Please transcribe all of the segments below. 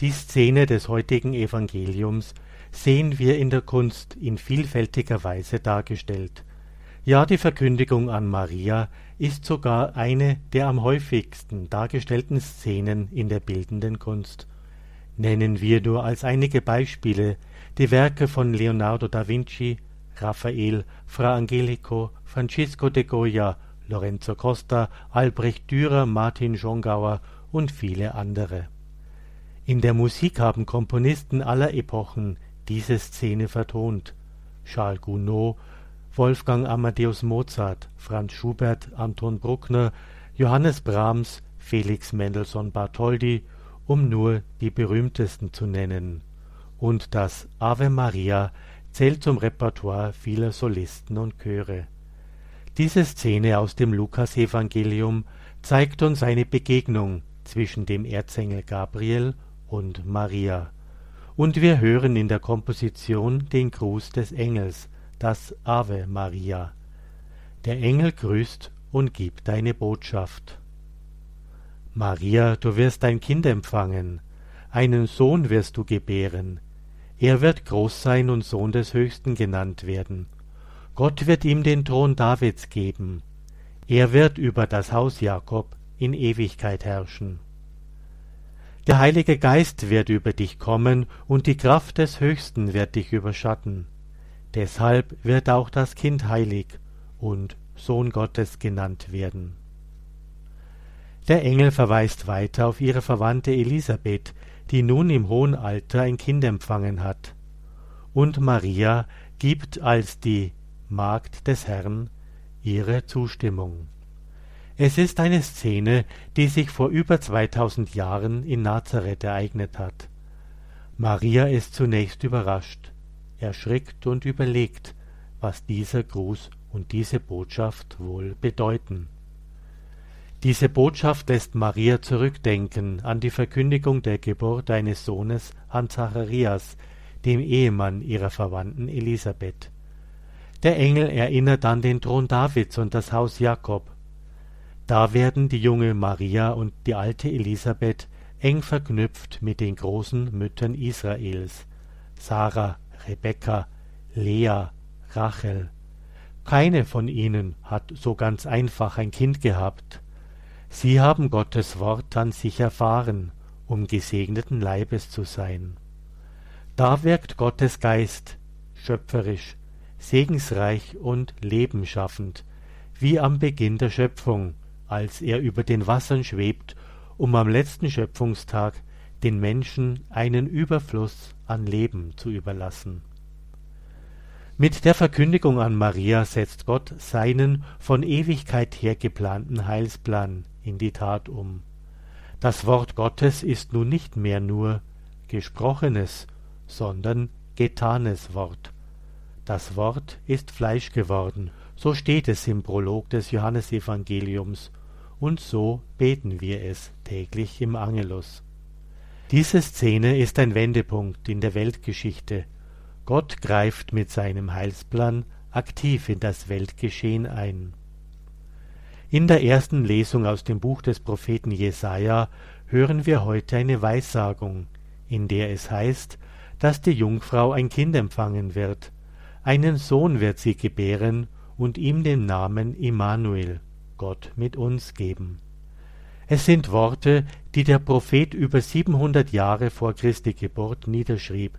Die Szene des heutigen Evangeliums sehen wir in der Kunst in vielfältiger Weise dargestellt. Ja, die Verkündigung an Maria ist sogar eine der am häufigsten dargestellten Szenen in der bildenden Kunst. Nennen wir nur als einige Beispiele die Werke von Leonardo da Vinci, Raphael, Fra Angelico, Francisco de Goya, Lorenzo Costa, Albrecht Dürer, Martin Schongauer und viele andere. In der Musik haben Komponisten aller Epochen diese Szene vertont. Charles Gounod, Wolfgang Amadeus Mozart, Franz Schubert, Anton Bruckner, Johannes Brahms, Felix Mendelssohn Bartholdy, um nur die berühmtesten zu nennen. Und das Ave Maria zählt zum Repertoire vieler Solisten und Chöre. Diese Szene aus dem Lukasevangelium zeigt uns eine Begegnung zwischen dem Erzengel Gabriel und Maria. Und wir hören in der Komposition den Gruß des Engels, das Ave Maria. Der Engel grüßt und gibt deine Botschaft. Maria, du wirst ein Kind empfangen, einen Sohn wirst du gebären, er wird groß sein und Sohn des Höchsten genannt werden. Gott wird ihm den Thron Davids geben. Er wird über das Haus Jakob in Ewigkeit herrschen. Der Heilige Geist wird über dich kommen, und die Kraft des Höchsten wird dich überschatten. Deshalb wird auch das Kind heilig und Sohn Gottes genannt werden. Der Engel verweist weiter auf ihre Verwandte Elisabeth, die nun im hohen Alter ein Kind empfangen hat. Und Maria gibt als die Magd des Herrn ihre Zustimmung. Es ist eine Szene, die sich vor über zweitausend Jahren in Nazareth ereignet hat. Maria ist zunächst überrascht, erschrickt und überlegt, was dieser Gruß und diese Botschaft wohl bedeuten. Diese Botschaft lässt Maria zurückdenken an die Verkündigung der Geburt eines Sohnes an Zacharias, dem Ehemann ihrer Verwandten Elisabeth. Der Engel erinnert an den Thron Davids und das Haus Jakob, da werden die junge Maria und die alte Elisabeth eng verknüpft mit den großen Müttern Israels, Sarah, Rebekka, Lea, Rachel. Keine von ihnen hat so ganz einfach ein Kind gehabt. Sie haben Gottes Wort an sich erfahren, um gesegneten Leibes zu sein. Da wirkt Gottes Geist, schöpferisch, segensreich und lebenschaffend, wie am Beginn der Schöpfung, als er über den Wassern schwebt, um am letzten Schöpfungstag den Menschen einen Überfluss an Leben zu überlassen. Mit der Verkündigung an Maria setzt Gott seinen von Ewigkeit her geplanten Heilsplan in die Tat um. Das Wort Gottes ist nun nicht mehr nur gesprochenes, sondern getanes Wort. Das Wort ist Fleisch geworden, so steht es im Prolog des Johannesevangeliums, und so beten wir es täglich im Angelus. Diese Szene ist ein Wendepunkt in der Weltgeschichte. Gott greift mit seinem Heilsplan aktiv in das Weltgeschehen ein. In der ersten Lesung aus dem Buch des Propheten Jesaja hören wir heute eine Weissagung, in der es heißt, dass die Jungfrau ein Kind empfangen wird, einen Sohn wird sie gebären und ihm den Namen Immanuel, Gott mit uns geben. Es sind Worte, die der Prophet über siebenhundert Jahre vor Christi Geburt niederschrieb.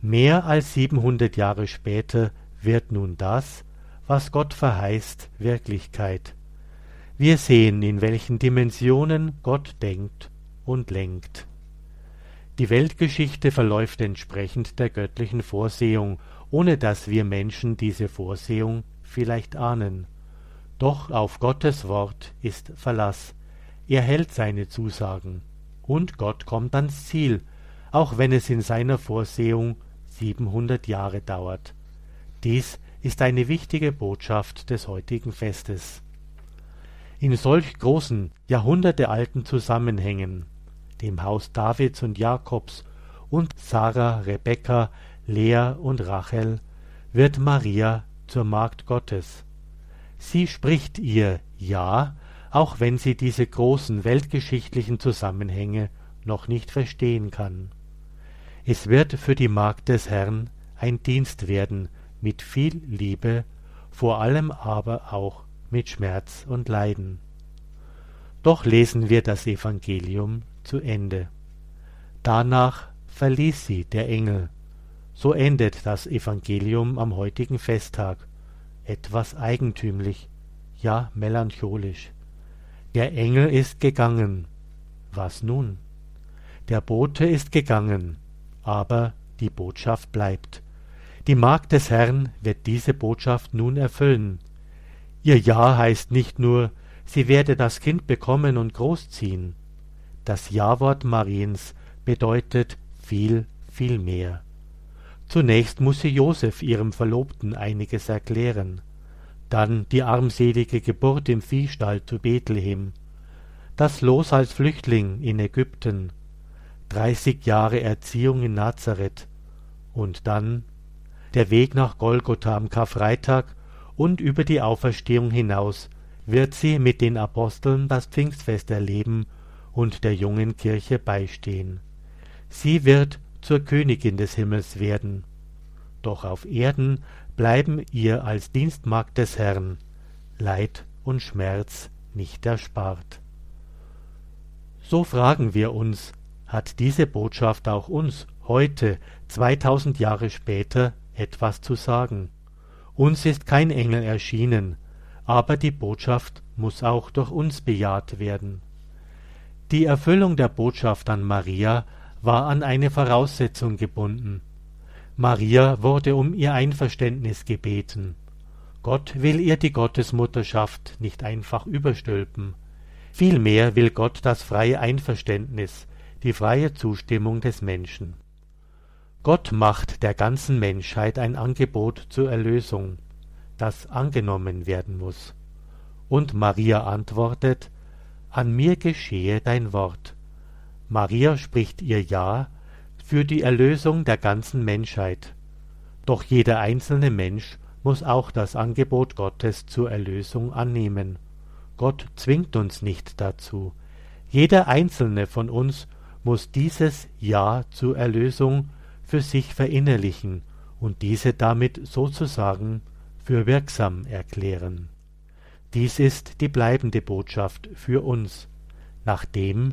Mehr als siebenhundert Jahre später wird nun das, was Gott verheißt, Wirklichkeit. Wir sehen, in welchen Dimensionen Gott denkt und lenkt. Die Weltgeschichte verläuft entsprechend der göttlichen Vorsehung, ohne dass wir Menschen diese Vorsehung vielleicht ahnen. Doch auf Gottes Wort ist Verlass. Er hält seine Zusagen. Und Gott kommt ans Ziel, auch wenn es in seiner Vorsehung siebenhundert Jahre dauert. Dies ist eine wichtige Botschaft des heutigen Festes. In solch großen, jahrhundertealten Zusammenhängen, dem Haus Davids und Jakobs und Sarah, Rebekka, Lea und Rachel, wird Maria zur Magd Gottes. Sie spricht ihr Ja, auch wenn sie diese großen weltgeschichtlichen Zusammenhänge noch nicht verstehen kann. Es wird für die Magd des Herrn ein Dienst werden mit viel Liebe, vor allem aber auch mit Schmerz und Leiden. Doch lesen wir das Evangelium zu Ende. Danach verließ sie der Engel. So endet das Evangelium am heutigen Festtag, etwas eigentümlich, ja melancholisch. Der Engel ist gegangen. Was nun? Der Bote ist gegangen, aber die Botschaft bleibt. Die Magd des Herrn wird diese Botschaft nun erfüllen. Ihr Ja heißt nicht nur, sie werde das Kind bekommen und großziehen. Das Ja-Wort Mariens bedeutet viel, viel mehr. Zunächst muss sie Josef ihrem Verlobten einiges erklären, dann die armselige Geburt im Viehstall zu Bethlehem, das Los als Flüchtling in Ägypten, dreißig Jahre Erziehung in Nazareth. Und dann der Weg nach Golgotha am Karfreitag und über die Auferstehung hinaus wird sie mit den Aposteln das Pfingstfest erleben und der jungen Kirche beistehen. Sie wird zur Königin des Himmels werden. Doch auf Erden bleiben ihr als Dienstmagd des Herrn Leid und Schmerz nicht erspart. So fragen wir uns, hat diese Botschaft auch uns heute, zweitausend Jahre später, etwas zu sagen. Uns ist kein Engel erschienen, aber die Botschaft muss auch durch uns bejaht werden. Die Erfüllung der Botschaft an Maria war an eine Voraussetzung gebunden. Maria wurde um ihr Einverständnis gebeten. Gott will ihr die Gottesmutterschaft nicht einfach überstülpen. Vielmehr will Gott das freie Einverständnis, die freie Zustimmung des Menschen. Gott macht der ganzen Menschheit ein Angebot zur Erlösung, das angenommen werden muss. Und Maria antwortet, An mir geschehe dein Wort. Maria spricht ihr Ja für die Erlösung der ganzen Menschheit. Doch jeder einzelne Mensch muss auch das Angebot Gottes zur Erlösung annehmen. Gott zwingt uns nicht dazu. Jeder einzelne von uns muss dieses Ja zur Erlösung für sich verinnerlichen und diese damit sozusagen für wirksam erklären. Dies ist die bleibende Botschaft für uns, nachdem